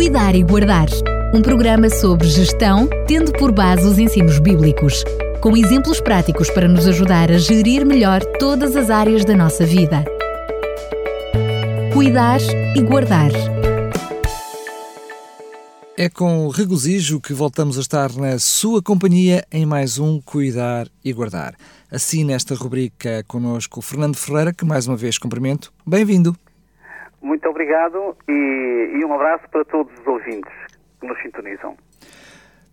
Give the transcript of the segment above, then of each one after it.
Cuidar e Guardar. Um programa sobre gestão, tendo por base os ensinos bíblicos, com exemplos práticos para nos ajudar a gerir melhor todas as áreas da nossa vida. Cuidar e Guardar. É com regozijo que voltamos a estar na sua companhia em mais um Cuidar e Guardar. Assim, nesta rubrica, conosco Fernando Ferreira, que mais uma vez cumprimento. Bem-vindo. Muito obrigado e, e um abraço para todos os ouvintes que nos sintonizam.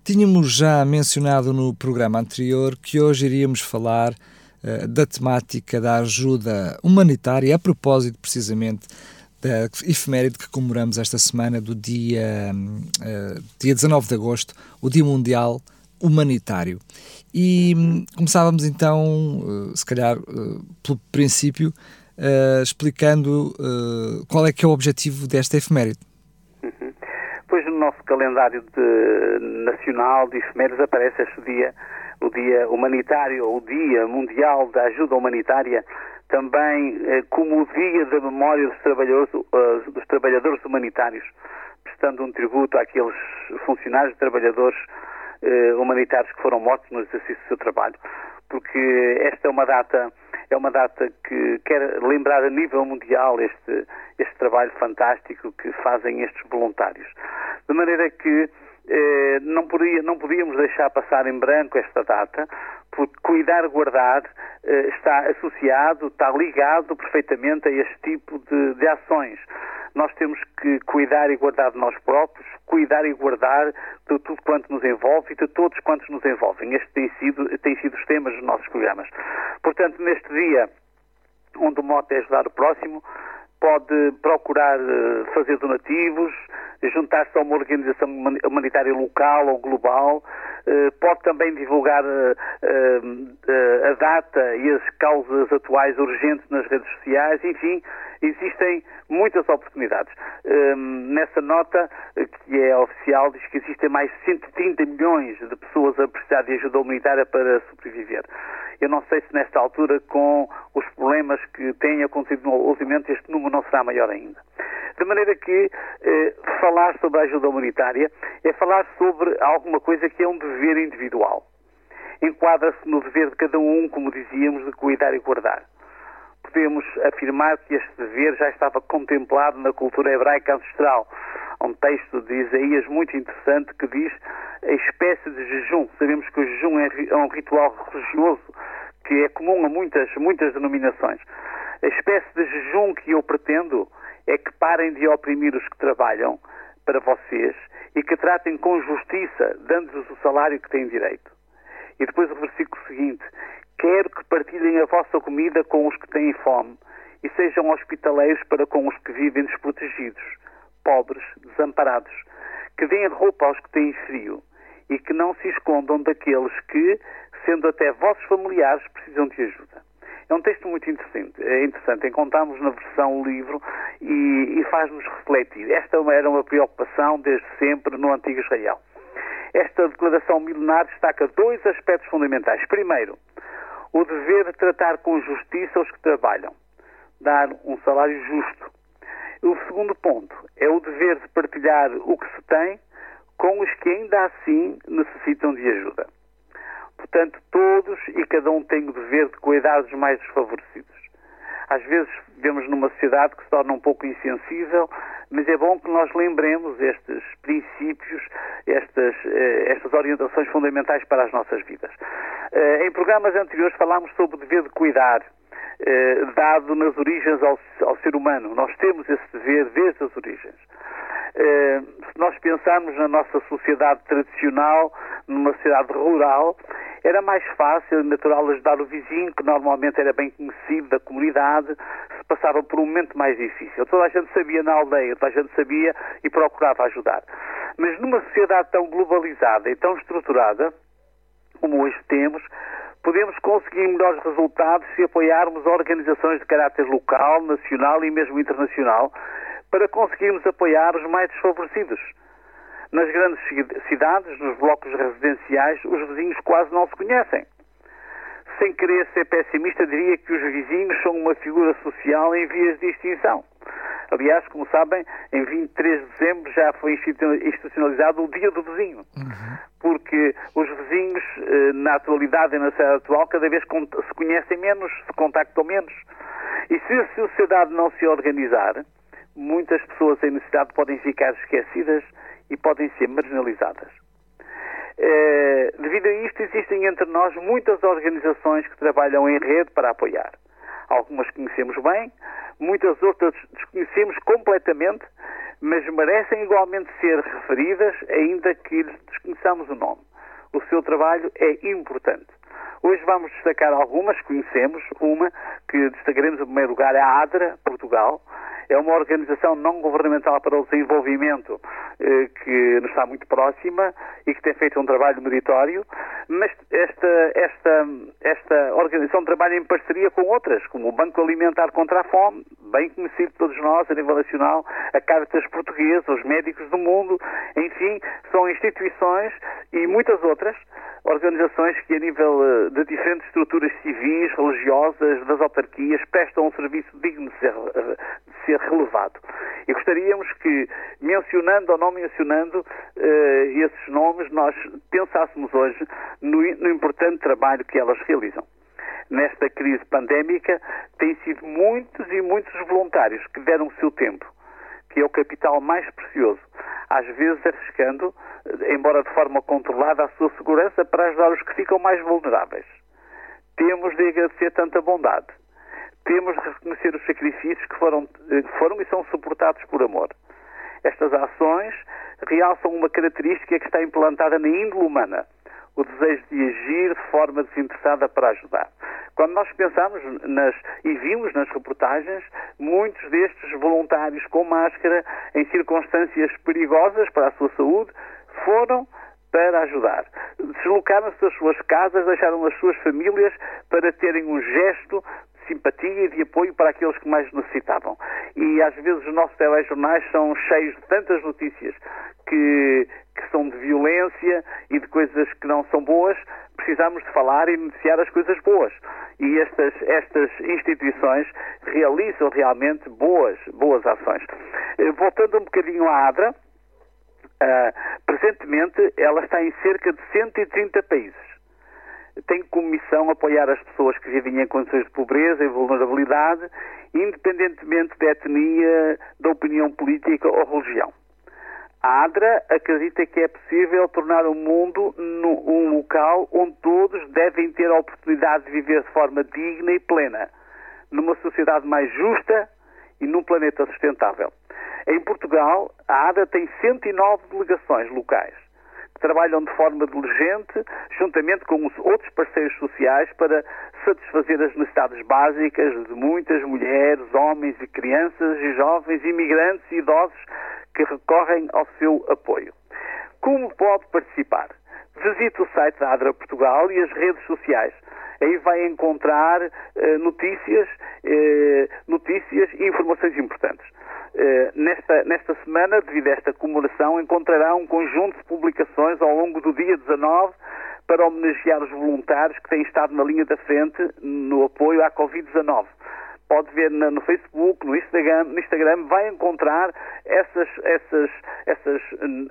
Tínhamos já mencionado no programa anterior que hoje iríamos falar uh, da temática da ajuda humanitária, a propósito precisamente da efeméride que comemoramos esta semana do dia, uh, dia 19 de agosto, o Dia Mundial Humanitário. E um, começávamos então, uh, se calhar, pelo princípio, uh, explicando uh, qual é que é o objetivo desta efeméride. Uhum. Pois no nosso calendário de, nacional de efemérides aparece este dia, o Dia Humanitário, o Dia Mundial da Ajuda Humanitária, também eh, como o Dia da Memória dos Trabalhadores, uh, dos trabalhadores Humanitários, prestando um tributo àqueles funcionários, trabalhadores uh, humanitários que foram mortos no exercício do seu trabalho, porque esta é uma data é uma data que quer lembrar a nível mundial este, este trabalho fantástico que fazem estes voluntários. De maneira que eh, não, podia, não podíamos deixar passar em branco esta data, porque cuidar, guardar eh, está associado, está ligado perfeitamente a este tipo de, de ações. Nós temos que cuidar e guardar de nós próprios, cuidar e guardar de tudo quanto nos envolve e de todos quantos nos envolvem. Este tem sido, tem sido os temas dos nossos programas. Portanto, neste dia, onde o mote é ajudar o próximo, pode procurar eh, fazer donativos, juntar-se a uma organização humanitária local ou global, eh, pode também divulgar eh, a data e as causas atuais urgentes nas redes sociais, enfim, existem muitas oportunidades. Um, nessa nota, eh, que é oficial, diz que existem mais de 130 milhões de pessoas a precisar de ajuda humanitária para sobreviver. Eu não sei se nesta altura, com os problemas que têm acontecido ultimamente, este número não será maior ainda. De maneira que eh, falar sobre a ajuda humanitária é falar sobre alguma coisa que é um dever individual. Enquadra-se no dever de cada um, como dizíamos, de cuidar e guardar podemos afirmar que este dever já estava contemplado na cultura hebraica ancestral. Há um texto de Isaías muito interessante que diz a espécie de jejum. Sabemos que o jejum é, é um ritual religioso que é comum a muitas, muitas denominações. A espécie de jejum que eu pretendo é que parem de oprimir os que trabalham para vocês e que tratem com justiça, dando-lhes o salário que têm direito. E depois o versículo seguinte: Quero que partilhem a vossa comida com os que têm fome e sejam hospitaleiros para com os que vivem desprotegidos, pobres, desamparados. Que deem roupa aos que têm frio e que não se escondam daqueles que, sendo até vossos familiares, precisam de ajuda. É um texto muito interessante, é interessante. encontramos na versão livro e, e faz-nos refletir. Esta era uma preocupação desde sempre no Antigo Israel. Esta declaração milenar destaca dois aspectos fundamentais. Primeiro, o dever de tratar com justiça os que trabalham, dar um salário justo. O segundo ponto é o dever de partilhar o que se tem com os que ainda assim necessitam de ajuda. Portanto, todos e cada um tem o dever de cuidar dos mais desfavorecidos. Às vezes vivemos numa sociedade que se torna um pouco insensível, mas é bom que nós lembremos estes princípios, estas, eh, estas orientações fundamentais para as nossas vidas. Eh, em programas anteriores falámos sobre o dever de cuidar, eh, dado nas origens ao, ao ser humano. Nós temos esse dever desde as origens. Se nós pensarmos na nossa sociedade tradicional, numa sociedade rural, era mais fácil natural ajudar o vizinho, que normalmente era bem conhecido da comunidade, se passava por um momento mais difícil. Toda a gente sabia na aldeia, toda a gente sabia e procurava ajudar. Mas numa sociedade tão globalizada e tão estruturada, como hoje temos, podemos conseguir melhores resultados se apoiarmos organizações de caráter local, nacional e mesmo internacional, para conseguirmos apoiar os mais desfavorecidos. Nas grandes cidades, nos blocos residenciais, os vizinhos quase não se conhecem. Sem querer ser pessimista, diria que os vizinhos são uma figura social em vias de extinção. Aliás, como sabem, em 23 de dezembro já foi institucionalizado o Dia do Vizinho. Uhum. Porque os vizinhos, eh, na atualidade e na sociedade atual, cada vez se conhecem menos, se contactam menos. E se a sociedade não se organizar, muitas pessoas em necessidade podem ficar esquecidas e podem ser marginalizadas. Eh, devido a isto, existem entre nós muitas organizações que trabalham em rede para apoiar. Algumas conhecemos bem, muitas outras desconhecemos completamente, mas merecem igualmente ser referidas, ainda que lhes desconheçamos o nome. O seu trabalho é importante. Hoje vamos destacar algumas, conhecemos, uma que destacaremos em primeiro lugar é a ADRA, Portugal, é uma organização não governamental para o desenvolvimento eh, que nos está muito próxima e que tem feito um trabalho meritório, mas esta, esta, esta organização trabalha em parceria com outras, como o Banco Alimentar contra a Fome, bem conhecido de todos nós a nível nacional, a Caritas Portuguesa, os Médicos do Mundo, enfim, são instituições e muitas outras organizações que, a nível eh, de diferentes estruturas civis, religiosas, das autarquias, prestam um serviço digno de ser, eh, de ser relevado. E gostaríamos que, mencionando ou não mencionando uh, esses nomes, nós pensássemos hoje no, no importante trabalho que elas realizam nesta crise pandémica, têm sido muitos e muitos voluntários que deram o seu tempo, que é o capital mais precioso, às vezes arriscando, embora de forma controlada, a sua segurança para ajudar os que ficam mais vulneráveis. Temos de agradecer tanta bondade. Temos de reconhecer os sacrifícios que foram, eh, foram e são suportados por amor. Estas ações realçam uma característica que está implantada na índole humana, o desejo de agir de forma desinteressada para ajudar. Quando nós pensamos nas, e vimos nas reportagens, muitos destes voluntários com máscara, em circunstâncias perigosas para a sua saúde, foram para ajudar. Deslocaram-se das suas casas, deixaram as suas famílias para terem um gesto de simpatia e de apoio para aqueles que mais necessitavam. E às vezes os nossos telejornais são cheios de tantas notícias que, que são de violência e de coisas que não são boas, precisamos de falar e noticiar as coisas boas. E estas, estas instituições realizam realmente boas, boas ações. Eh, voltando um bocadinho à ADRA, Uh, presentemente, ela está em cerca de 130 países. Tem como missão apoiar as pessoas que vivem em condições de pobreza e vulnerabilidade, independentemente da etnia, da opinião política ou religião. A ADRA acredita que é possível tornar o mundo um local onde todos devem ter a oportunidade de viver de forma digna e plena, numa sociedade mais justa e num planeta sustentável. Em Portugal, a ADA tem 109 delegações locais que trabalham de forma diligente, juntamente com os outros parceiros sociais, para satisfazer as necessidades básicas de muitas mulheres, homens e crianças e jovens, imigrantes e idosos que recorrem ao seu apoio. Como pode participar? Visite o site da ADRA Portugal e as redes sociais. Aí vai encontrar eh, notícias, eh, notícias e informações importantes. Eh, nesta, nesta semana, devido a esta comemoração, encontrará um conjunto de publicações ao longo do dia 19 para homenagear os voluntários que têm estado na linha da frente no apoio à Covid-19 pode ver no Facebook, no Instagram, no Instagram vai encontrar essas, essas, essas,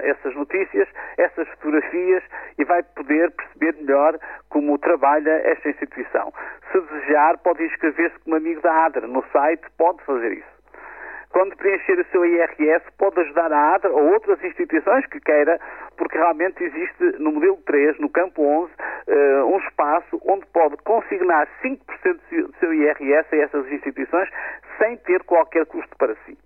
essas notícias, essas fotografias e vai poder perceber melhor como trabalha esta instituição. Se desejar, pode inscrever-se como amigo da ADRA. No site pode fazer isso. Quando preencher o seu IRS, pode ajudar a ADRA ou outras instituições que queira, porque realmente existe no modelo 3, no campo 11, uh, eh, um espaço onde pode consignar 5% do seu IRS a essas instituições sem ter qualquer custo para si.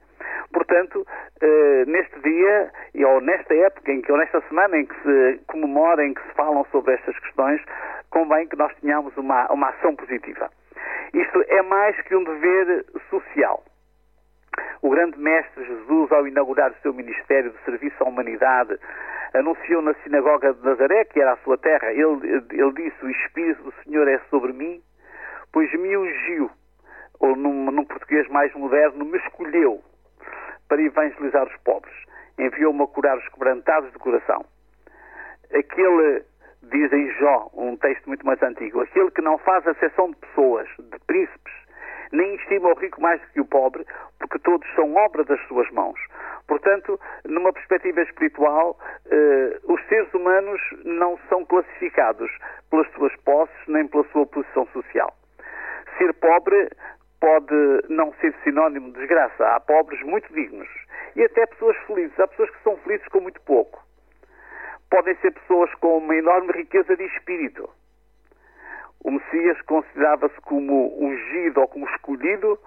Portanto, uh, neste dia, ou nesta época, em que, ou nesta semana em que se comemora, em que se falam sobre estas questões, convém que nós tenhamos uma, uma ação positiva. Isto é mais que um dever social. O grande mestre Jesus, ao inaugurar o seu ministério de serviço à humanidade, anunciou na sinagoga de Nazaré, que era a sua terra, ele, ele disse: O Espírito do Senhor é sobre mim, pois me ungiu, ou num, num português mais moderno, me escolheu para evangelizar os pobres, enviou-me a curar os quebrantados de coração. Aquele, diz em Jó, um texto muito mais antigo, aquele que não faz acessão de pessoas, de príncipes, nem estima o rico mais do que o pobre, porque todos são obra das suas mãos. Portanto, numa perspectiva espiritual, eh, os seres humanos não são classificados pelas suas posses nem pela sua posição social. Ser pobre pode não ser sinónimo de desgraça. Há pobres muito dignos e até pessoas felizes. Há pessoas que são felizes com muito pouco. Podem ser pessoas com uma enorme riqueza de espírito. O Messias considerava-se como ungido ou como escolhido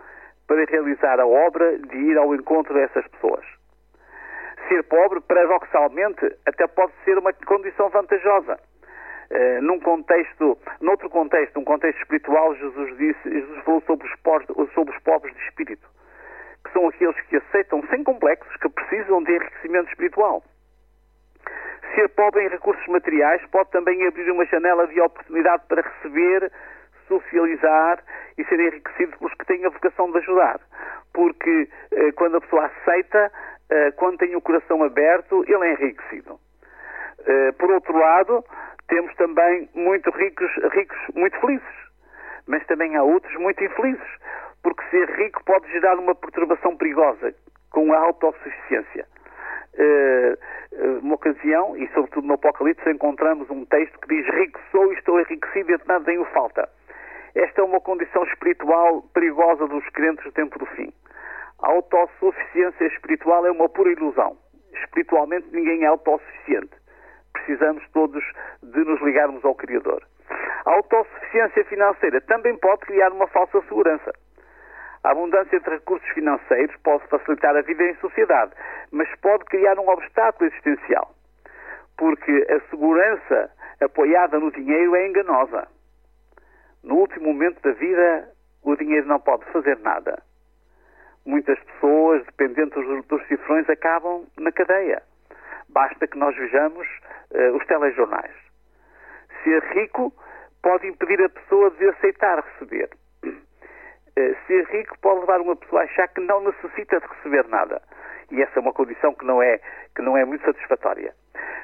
para realizar a obra de ir ao encontro dessas pessoas. Ser pobre, paradoxalmente, até pode ser uma condição vantajosa. Uh, num contexto, noutro contexto, um contexto espiritual, Jesus disse, Jesus falou sobre os, pobres, sobre os pobres de espírito, que são aqueles que aceitam sem complexos, que precisam de enriquecimento espiritual. Ser pobre em recursos materiais pode também abrir uma janela de oportunidade para receber, socializar e ser enriquecido pelos que têm a vocação de ajudar. Porque eh, quando a pessoa aceita, eh, quando tem o coração aberto, ele é enriquecido. Eh, por outro lado, temos também muito ricos, ricos muito felizes, mas também há outros muito infelizes, porque ser rico pode gerar uma perturbação perigosa com a autossuficiência. Uh, uma ocasião, e sobretudo no Apocalipse, encontramos um texto que diz: Rico sou e estou enriquecido e de nada tenho falta. Esta é uma condição espiritual perigosa dos crentes do tempo do fim. A autossuficiência espiritual é uma pura ilusão. Espiritualmente ninguém é autossuficiente. Precisamos todos de nos ligarmos ao Criador. A autossuficiência financeira também pode criar uma falsa segurança. A abundância de recursos financeiros pode facilitar a vida em sociedade, mas pode criar um obstáculo existencial. Porque a segurança apoiada no dinheiro é enganosa. No último momento da vida, o dinheiro não pode fazer nada. Muitas pessoas, dependentes dos, cifrões, acabam na cadeia. Basta que nós vejamos uh, os telejornais. Ser rico pode impedir a pessoa de aceitar receber. Uh, ser rico pode levar uma pessoa a achar que não necessita de receber nada. E essa é uma condição que não é, que não é muito satisfatória.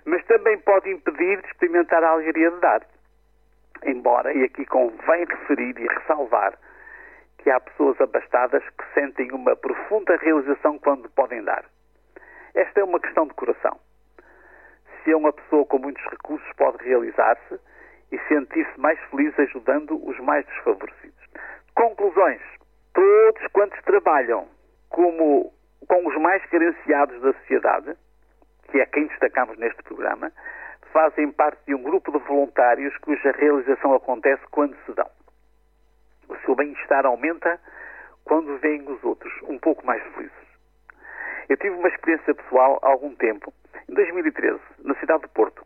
Mas também pode impedir de experimentar a alegria de dar. Embora, e aqui convém referir e ressalvar, que há pessoas abastadas que sentem uma profunda realização quando podem dar. Esta é uma questão de coração. Se é uma pessoa com muitos recursos, pode realizar-se e sentir-se mais feliz ajudando os mais desfavorecidos. Conclusões. Todos quantos trabalham como com os mais carenciados da sociedade, que é quem destacamos neste programa, fazem parte de um grupo de voluntários cuja realização acontece quando se dão. O seu bem-estar aumenta quando veem os outros um pouco mais felizes. Eu tive uma experiência pessoal há algum tempo, em 2013, na cidade de Porto.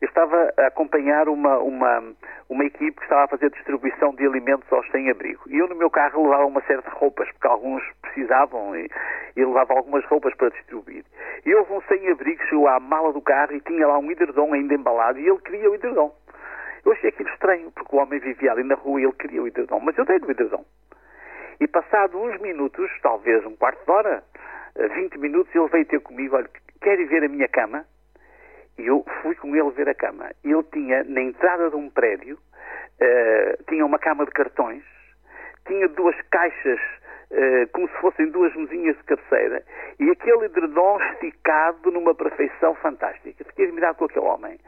Eu estava a acompanhar uma, uma, uma equipe que estava a fazer distribuição de alimentos aos sem-abrigo. E eu no meu carro levava uma série de roupas, porque alguns precisavam e, e levava algumas roupas para distribuir. E houve um sem-abrigo que chegou à mala do carro e tinha lá um hidredom ainda embalado e ele queria o hidredom. Eu achei aquilo estranho, porque o homem vivia ali na rua e ele queria o hidredom. Mas eu dei-lhe o hidredom. E passado uns minutos, talvez um quarto de hora, 20 minutos, ele veio ter comigo, olha, quer ir ver a minha cama? Eu fui com ele ver a cama. Ele tinha, na entrada de um prédio, uh, tinha uma cama de cartões, tinha duas caixas uh, como se fossem duas mesinhas de cabeceira e aquele edredom esticado numa perfeição fantástica. Fiquei admirado com aquele homem.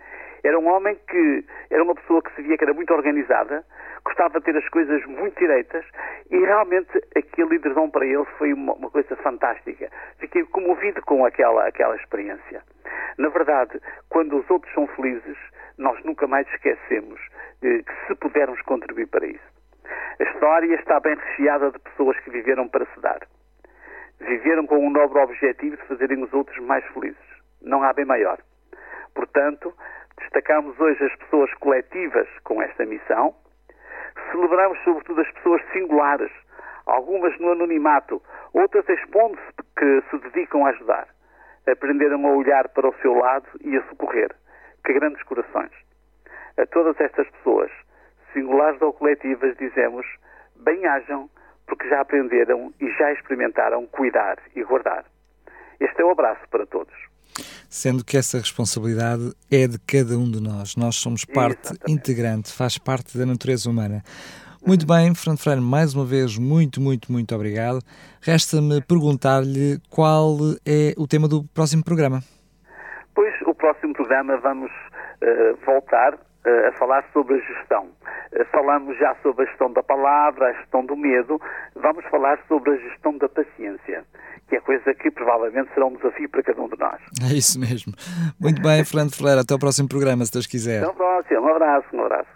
Era um homem que era uma pessoa que se via que era muito organizada, gostava de ter as coisas muito direitas e realmente aquele edredom para ele foi uma, uma coisa fantástica. Fiquei comovido com aquela, aquela experiência. Na verdade, quando os outros são felizes, nós nunca mais esquecemos eh, que se pudermos contribuir para isso. A história está bem recheada de pessoas que viveram para se dar. Viveram com um nobre objetivo de fazerem os outros mais felizes. Não há bem maior. Portanto, destacamos hoje as pessoas coletivas com esta missão. Celebramos sobretudo as pessoas singulares, algumas no anonimato, outras expondo-se que se dedicam a ajudar aprenderam a olhar para o seu lado e a socorrer. Que grandes corações. A todas estas pessoas, singulares ou coletivas, dizemos: bem-ajam, porque já aprenderam e já experimentaram cuidar e guardar. Este é o abraço para todos. Sendo que essa responsabilidade é de cada um de nós. Nós somos parte Exatamente. integrante, faz parte da natureza humana. Muito bem, Fernando Freire, mais uma vez, muito, muito, muito obrigado. Resta-me perguntar-lhe qual é o tema do próximo programa. Pois, o próximo programa vamos uh, voltar uh, a falar sobre a gestão. Uh, falamos já sobre a gestão da palavra, a gestão do medo, vamos falar sobre a gestão da paciência que é coisa que provavelmente será um desafio para cada um de nós. É isso mesmo. Muito bem, Fernando Ferreira, até o próximo programa, se Deus quiser. Até o próximo, um abraço, um abraço.